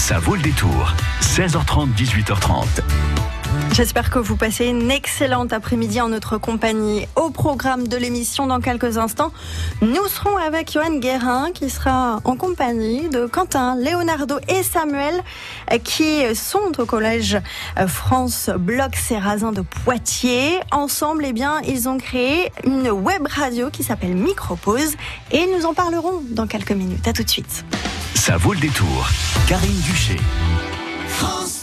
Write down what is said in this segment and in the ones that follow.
Ça vaut le détour. 16h30, 18h30. J'espère que vous passez une excellente après-midi en notre compagnie. Au programme de l'émission dans quelques instants, nous serons avec Johan Guérin qui sera en compagnie de Quentin, Leonardo et Samuel qui sont au collège France Bloc Serrazin de Poitiers. Ensemble, eh bien, ils ont créé une web radio qui s'appelle Micropause et nous en parlerons dans quelques minutes. À tout de suite. Ça vaut le détour. Karine Duché. France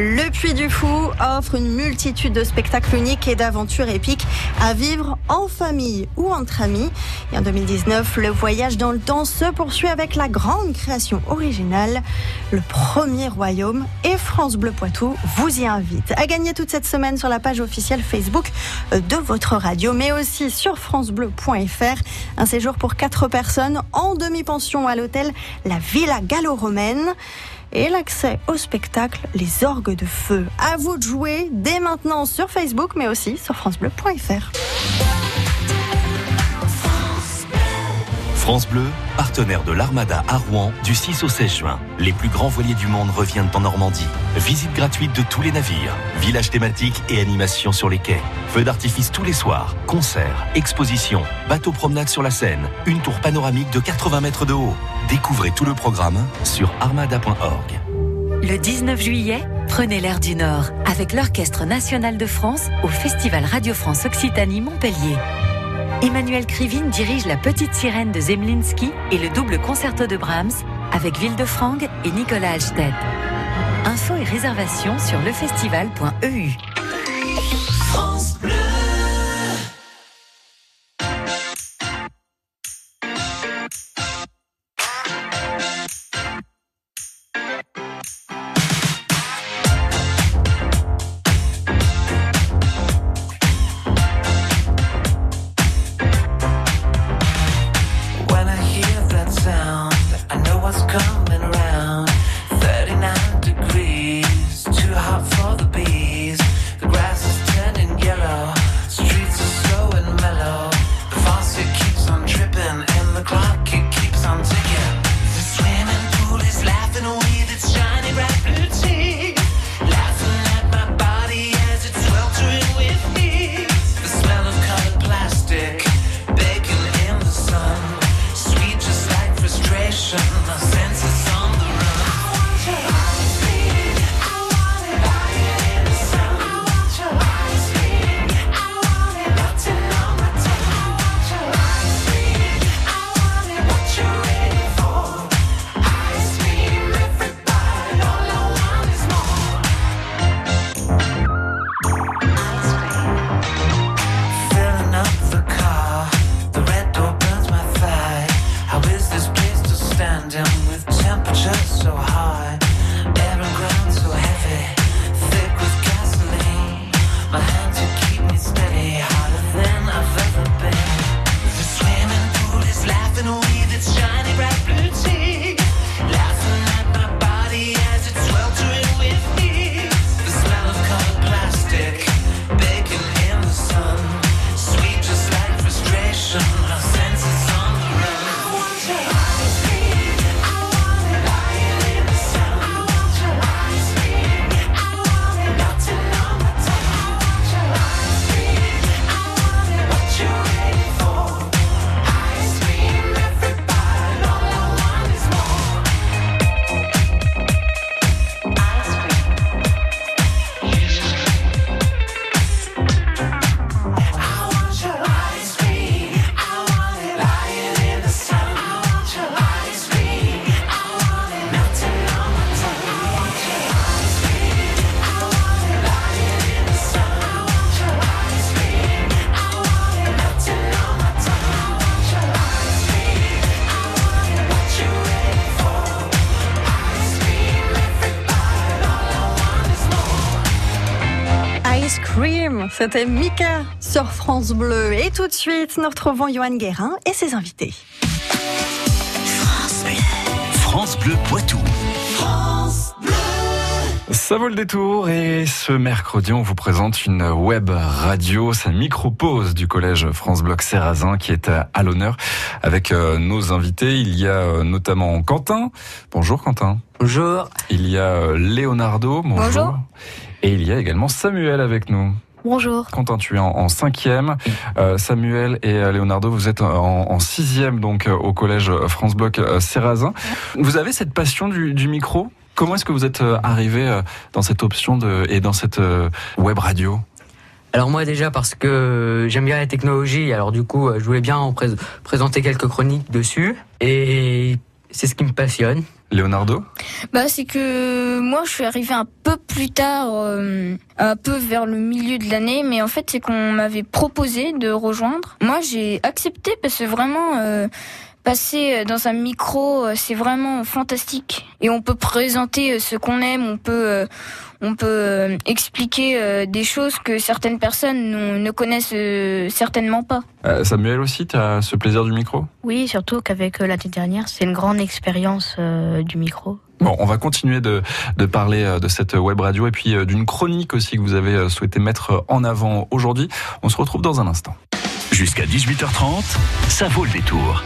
Le Puy du Fou offre une multitude de spectacles uniques et d'aventures épiques à vivre en famille ou entre amis. Et en 2019, le voyage dans le temps se poursuit avec la grande création originale, le premier royaume. Et France Bleu Poitou vous y invite à gagner toute cette semaine sur la page officielle Facebook de votre radio, mais aussi sur francebleu.fr. Un séjour pour quatre personnes en demi-pension à l'hôtel La Villa Gallo-Romaine et l'accès au spectacle Les Orgues de Feu. À vous de jouer dès maintenant sur Facebook, mais aussi sur FranceBleu.fr. France Bleu, partenaire de l'Armada à Rouen du 6 au 16 juin. Les plus grands voiliers du monde reviennent en Normandie. Visite gratuite de tous les navires, village thématique et animation sur les quais. Feux d'artifice tous les soirs, concerts, expositions, bateaux promenade sur la Seine, une tour panoramique de 80 mètres de haut. Découvrez tout le programme sur armada.org. Le 19 juillet, prenez l'air du Nord avec l'Orchestre national de France au Festival Radio France Occitanie Montpellier. Emmanuel Krivine dirige la Petite Sirène de Zemlinski et le double concerto de Brahms avec Ville-de-Frangue et Nicolas Alstedt. Infos et réservations sur lefestival.eu. c'était Mika sur France Bleu. Et tout de suite, nous retrouvons Johan Guérin et ses invités. France Bleu Poitou. France Bleu. Ça vaut le détour et ce mercredi, on vous présente une web radio, sa micro-pause du collège France Bloc Serrazin qui est à l'honneur avec euh, nos invités. Il y a euh, notamment Quentin. Bonjour Quentin. Bonjour. Il y a euh, Leonardo. Bonjour. Bonjour. Et il y a également Samuel avec nous. Bonjour. Quentin, tu es en, en cinquième. Euh, Samuel et euh, Leonardo, vous êtes en, en sixième donc euh, au collège France Bloc euh, Serrazin. Vous avez cette passion du, du micro? Comment est-ce que vous êtes euh, arrivé euh, dans cette option de, et dans cette euh, web radio? Alors moi déjà parce que j'aime bien la technologie, alors du coup euh, je voulais bien en pré- présenter quelques chroniques dessus et c'est ce qui me passionne. Leonardo Bah c'est que moi je suis arrivé un peu plus tard, euh, un peu vers le milieu de l'année, mais en fait c'est qu'on m'avait proposé de rejoindre. Moi j'ai accepté parce que vraiment euh, passer dans un micro euh, c'est vraiment fantastique et on peut présenter euh, ce qu'on aime, on peut euh, on peut euh, expliquer euh, des choses que certaines personnes ne connaissent euh, certainement pas. Euh, Samuel aussi, tu as ce plaisir du micro? Oui, surtout qu'avec euh, l'année dernière, c'est une grande expérience euh, du micro. Bon, on va continuer de, de parler euh, de cette web radio et puis euh, d'une chronique aussi que vous avez euh, souhaité mettre en avant aujourd'hui. On se retrouve dans un instant. Jusqu'à 18h30, ça vaut le détour.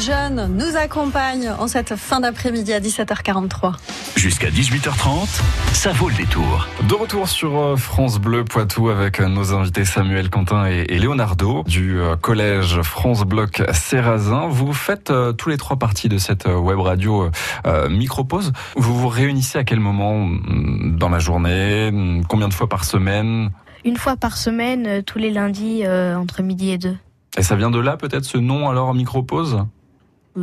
John nous accompagne en cette fin d'après-midi à 17h43. Jusqu'à 18h30, ça vaut le détour. De retour sur euh, France Bleu Poitou avec euh, nos invités Samuel Quentin et, Leonardo du euh, collège France Bloc Serrazin. Vous faites tous les trois parties de cette web radio Micropause. Vous vous réunissez à quel moment mm, dans la journée Mm, Combien de fois par semaine? Une fois par semaine, tous les lundis, entre midi et deux. Et ça vient de là peut-être ce nom alors Micropause?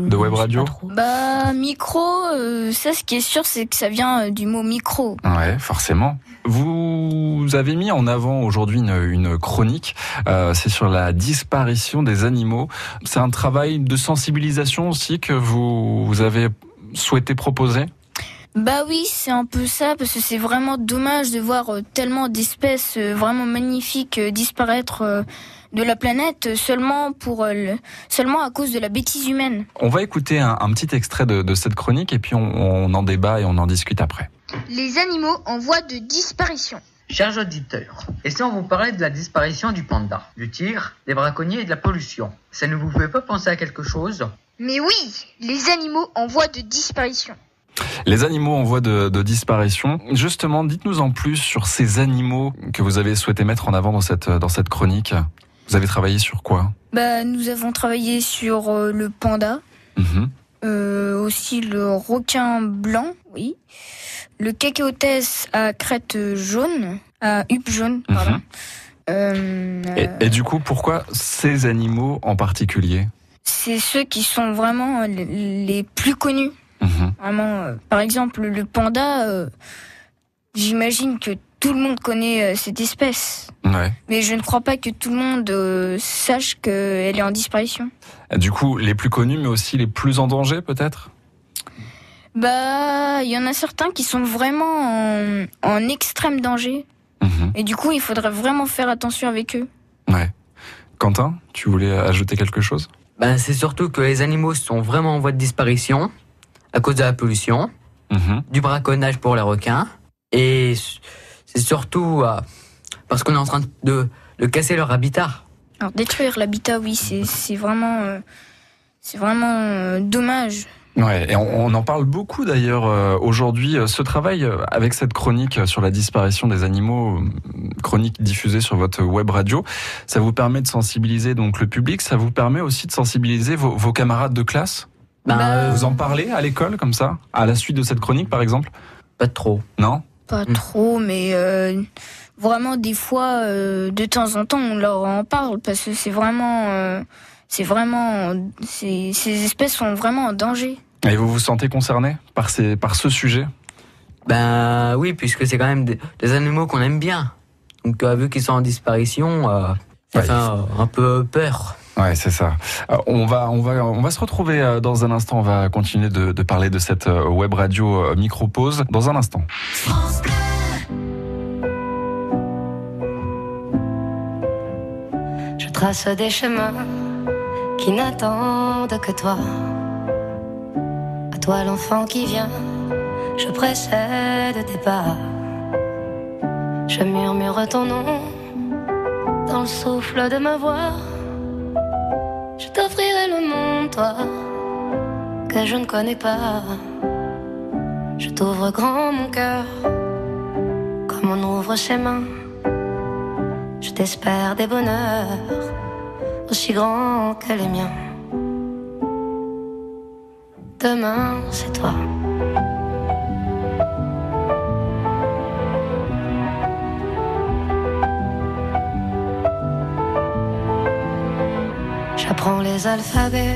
De web radio Bah, micro, euh, ça, ce qui est sûr, c'est que ça vient euh, du mot micro. Ouais, forcément. Vous avez mis en avant aujourd'hui une, une chronique, euh, c'est sur la disparition des animaux. C'est un travail de sensibilisation aussi que vous, vous avez souhaité proposer? Bah oui, c'est un peu ça, parce que c'est vraiment dommage de voir tellement d'espèces vraiment magnifiques disparaître euh, de la planète euh, seulement pour le- seulement à cause de la bêtise humaine. On va écouter un, un petit extrait de, de cette chronique et puis on, on en débat et on en discute après. Les animaux en voie de disparition. Chers auditeurs, et si on vous parlait de la disparition du panda, du tigre, des braconniers et de la pollution Ça ne vous fait pas penser à quelque chose? Mais oui, les animaux en voie de disparition. Les animaux en voie de, de disparition. Justement, dites-nous en plus sur ces animaux que vous avez souhaité mettre en avant dans cette, dans cette chronique. Vous avez travaillé sur quoi Bah, nous avons travaillé sur euh, le panda, Mhm. euh, aussi le requin blanc, oui, le cacaotès à crête jaune, à huppe jaune, pardon. Mhm. Euh, Et, et du coup, pourquoi ces animaux en particulier c'est ceux qui sont vraiment les, plus connus. Mhm. Vraiment, euh, par exemple, le panda, euh, j'imagine que tout le monde connaît euh, cette espèce. Ouais. Mais je ne crois pas que tout le monde euh, sache qu'elle est en disparition. Du coup, les plus connus, mais aussi les plus en danger, peut-être? Bah, il y en a certains qui sont vraiment en, en extrême danger. Mhm. Et du coup, il faudrait vraiment faire attention avec eux. Ouais. Quentin, tu voulais ajouter quelque chose? Ben, c'est surtout que les animaux sont vraiment en voie de disparition à cause de la pollution, Mhm. du braconnage pour les requins, et c'est surtout euh, parce qu'on est en train de, de casser leur habitat. Alors, détruire l'habitat, oui, c'est vraiment, euh, c'est vraiment euh, dommage. Ouais, et on, on en parle beaucoup d'ailleurs euh, aujourd'hui. Ce travail euh, avec cette chronique sur la disparition des animaux, euh, chronique diffusée sur votre web radio, ça vous permet de sensibiliser donc le public. Ça vous permet aussi de sensibiliser vos, vos camarades de classe? Ben, Vous en parlez à l'école comme ça, à la suite de cette chronique par exemple? Pas trop. Non? Pas Mm. trop, mais euh, vraiment des fois, euh, de temps en temps, on leur en parle parce que c'est vraiment, euh, c'est vraiment, ces espèces sont vraiment en danger. Et vous vous sentez concerné par ces, par ce sujet? Ben oui, puisque c'est quand même des, des animaux qu'on aime bien. Donc vu qu'ils sont en disparition, euh, ça Ouais, fait un, un peu peur. Ouais, c'est ça. Euh, on va, se retrouver euh, dans un instant. On va continuer de, parler de cette euh, web radio euh, micro-pause dans un instant. Je trace des chemins qui n'attendent que toi. À toi l'enfant qui vient, je précède tes pas. Je murmure ton nom dans le souffle de ma voix. Toi, que je ne connais pas. Je t'ouvre grand mon cœur, comme on ouvre ses mains. Je t'espère des bonheurs aussi grands que les miens. Demain, c'est toi. J'apprends les alphabets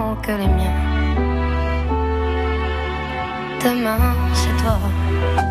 que les miens. Demain, c'est toi.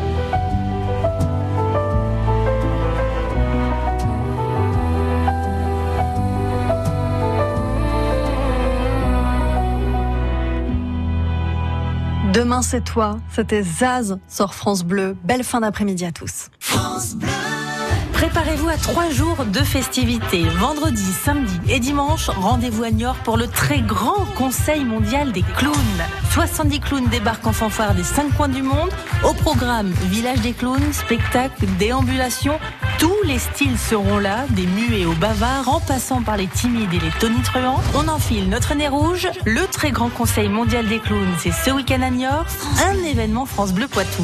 Demain c'est toi, c'était Zaz sur France Bleu. Belle fin d'après-midi à tous. Préparez-vous à trois jours de festivités. Vendredi, samedi et dimanche, rendez-vous à Niort pour le très grand Conseil mondial des clowns. 70 clowns débarquent en fanfare des cinq coins du monde. Au programme, village des clowns, spectacle, déambulation. Tous les styles seront là, des muets aux bavards, en passant par les timides et les tonitruants. On enfile notre nez rouge. Le très grand Conseil mondial des clowns, c'est ce week-end à Niort. Un événement France Bleu Poitou.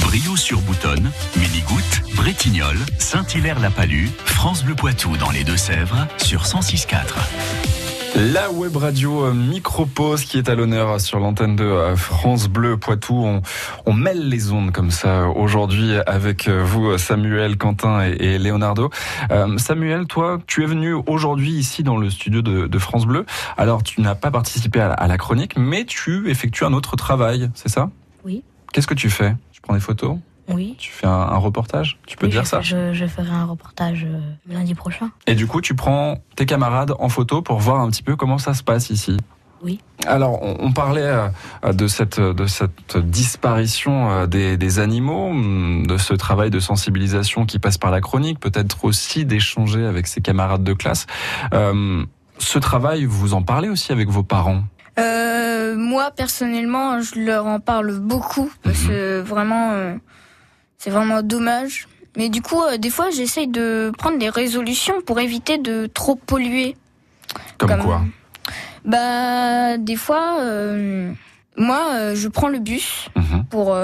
Brio sur Boutonne, Mini-Goutte, Bretignolles, Saint-Hilaire-la-Palue, France Bleu Poitou dans les Deux-Sèvres sur 106.4. La web radio euh, Micropause qui est à l'honneur sur l'antenne de euh, France Bleu Poitou. On, on mêle les ondes comme ça aujourd'hui avec euh, vous Samuel, Quentin et, et Leonardo. Euh, Samuel, toi, tu es venu aujourd'hui ici dans le studio de, de France Bleu. Alors tu n'as pas participé à la, à la chronique, mais tu effectues un autre travail, c'est ça? Oui. Qu'est-ce que tu fais? Prends des photos Oui. Tu fais un, un reportage Tu peux Oui, dire je, ça je, je ferai un reportage euh, lundi prochain. Et du coup, tu prends tes camarades en photo pour voir un petit peu comment ça se passe ici. Oui. Alors, on, on parlait euh, de cette de cette disparition euh, des, des animaux, hum, de ce travail de sensibilisation qui passe par la chronique, peut-être aussi d'échanger avec ses camarades de classe. Euh, ce travail, vous en parlez aussi avec vos parents? Euh, moi personnellement, je leur en parle beaucoup parce que vraiment, euh, c'est vraiment dommage. Mais du coup, euh, des fois, j'essaye de prendre des résolutions pour éviter de trop polluer. Comme, Comme- quoi Bah, des fois, euh, moi, je prends le bus Mhm. pour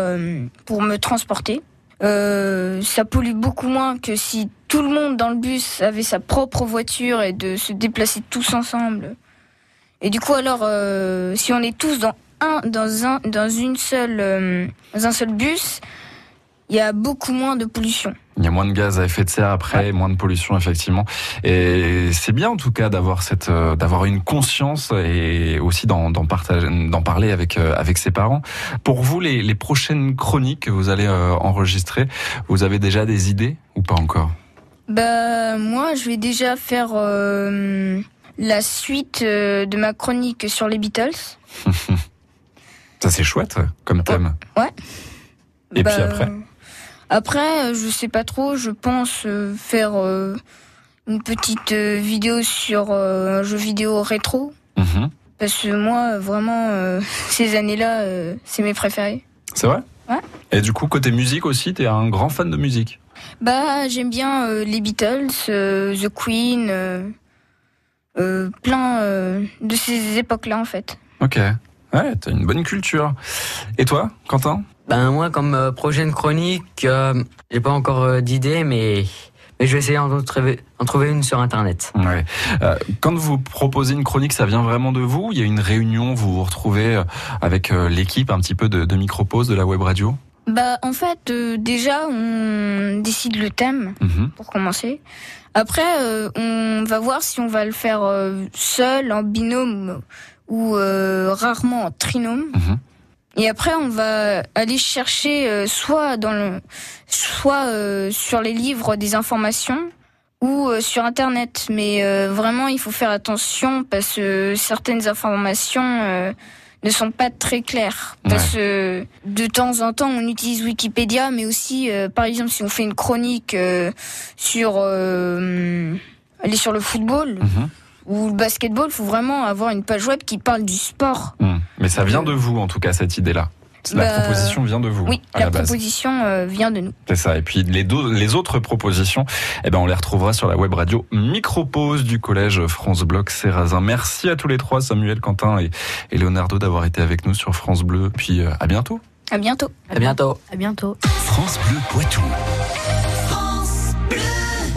pour me transporter. Euh, ça pollue beaucoup moins que si tout le monde dans le bus avait sa propre voiture et de se déplacer tous ensemble. Et du coup, alors, euh, si on est tous dans un dans un dans une seule euh, dans un seul bus, il y a beaucoup moins de pollution. Il y a moins de gaz à effet de serre après, moins de pollution effectivement. Et c'est bien en tout cas d'avoir cette, euh, d'avoir une conscience et aussi d'en, d'en partager, d'en parler avec euh, avec ses parents. Pour vous, les, les prochaines chroniques que vous allez euh, enregistrer, vous avez déjà des idées ou pas encore? Bah moi, je vais déjà faire la suite euh, de ma chronique sur les Beatles. Ça c'est chouette comme thème. Ouais. Et Bah, puis après Après, euh, je sais pas trop. Je pense euh, faire une petite vidéo sur un jeu vidéo rétro. Mhm. Parce que moi, vraiment, euh, ces années-là, euh, c'est mes préférés. C'est vrai Ouais. Et du coup, côté musique aussi, t'es un grand fan de musique. Bah, j'aime bien euh, les Beatles, The Queen, plein euh, de ces époques-là en fait. Ok. Ouais, t'as une bonne culture. Et toi, Quentin? Ben moi, comme euh, prochaine chronique, euh, j'ai pas encore euh, d'idée, mais, mais je vais essayer d'en trouver, une sur Internet. Ouais. Euh, quand vous proposez une chronique, ça vient vraiment de vous? Il y a une réunion, vous vous retrouvez euh, avec euh, l'équipe un petit peu de, de Micropause de la web radio? Bah, en fait, euh, déjà, on décide le thème Mhm. pour commencer. Après, euh, on va voir si on va le faire euh, seul, en binôme ou euh, rarement en trinôme. Mhm. Et après, on va aller chercher euh, soit dans le, soit euh, sur les livres des informations ou euh, sur Internet. Mais euh, vraiment, il faut faire attention parce que certaines informations euh, ne sont pas très claires. Parce que de temps en temps, on utilise Wikipédia, mais aussi, euh, par exemple, si on fait une chronique euh, sur, euh, aller sur le football Mhm. ou le basketball, il faut vraiment avoir une page web qui parle du sport. Hmm. Mais ça vient de vous, en tout cas, cette idée-là. La Bah, proposition vient de vous, Oui, à la, la base. proposition euh, vient de nous. C'est ça. Et puis les, deux- les autres propositions, eh ben, on les retrouvera sur la web radio Micropause du collège France Bloc Sérazin. Merci à tous les trois, Samuel, Quentin et, et Leonardo, d'avoir été avec nous sur France Bleu. Puis euh, à bientôt. À bientôt. À bientôt. À bientôt. France Bleu Poitou.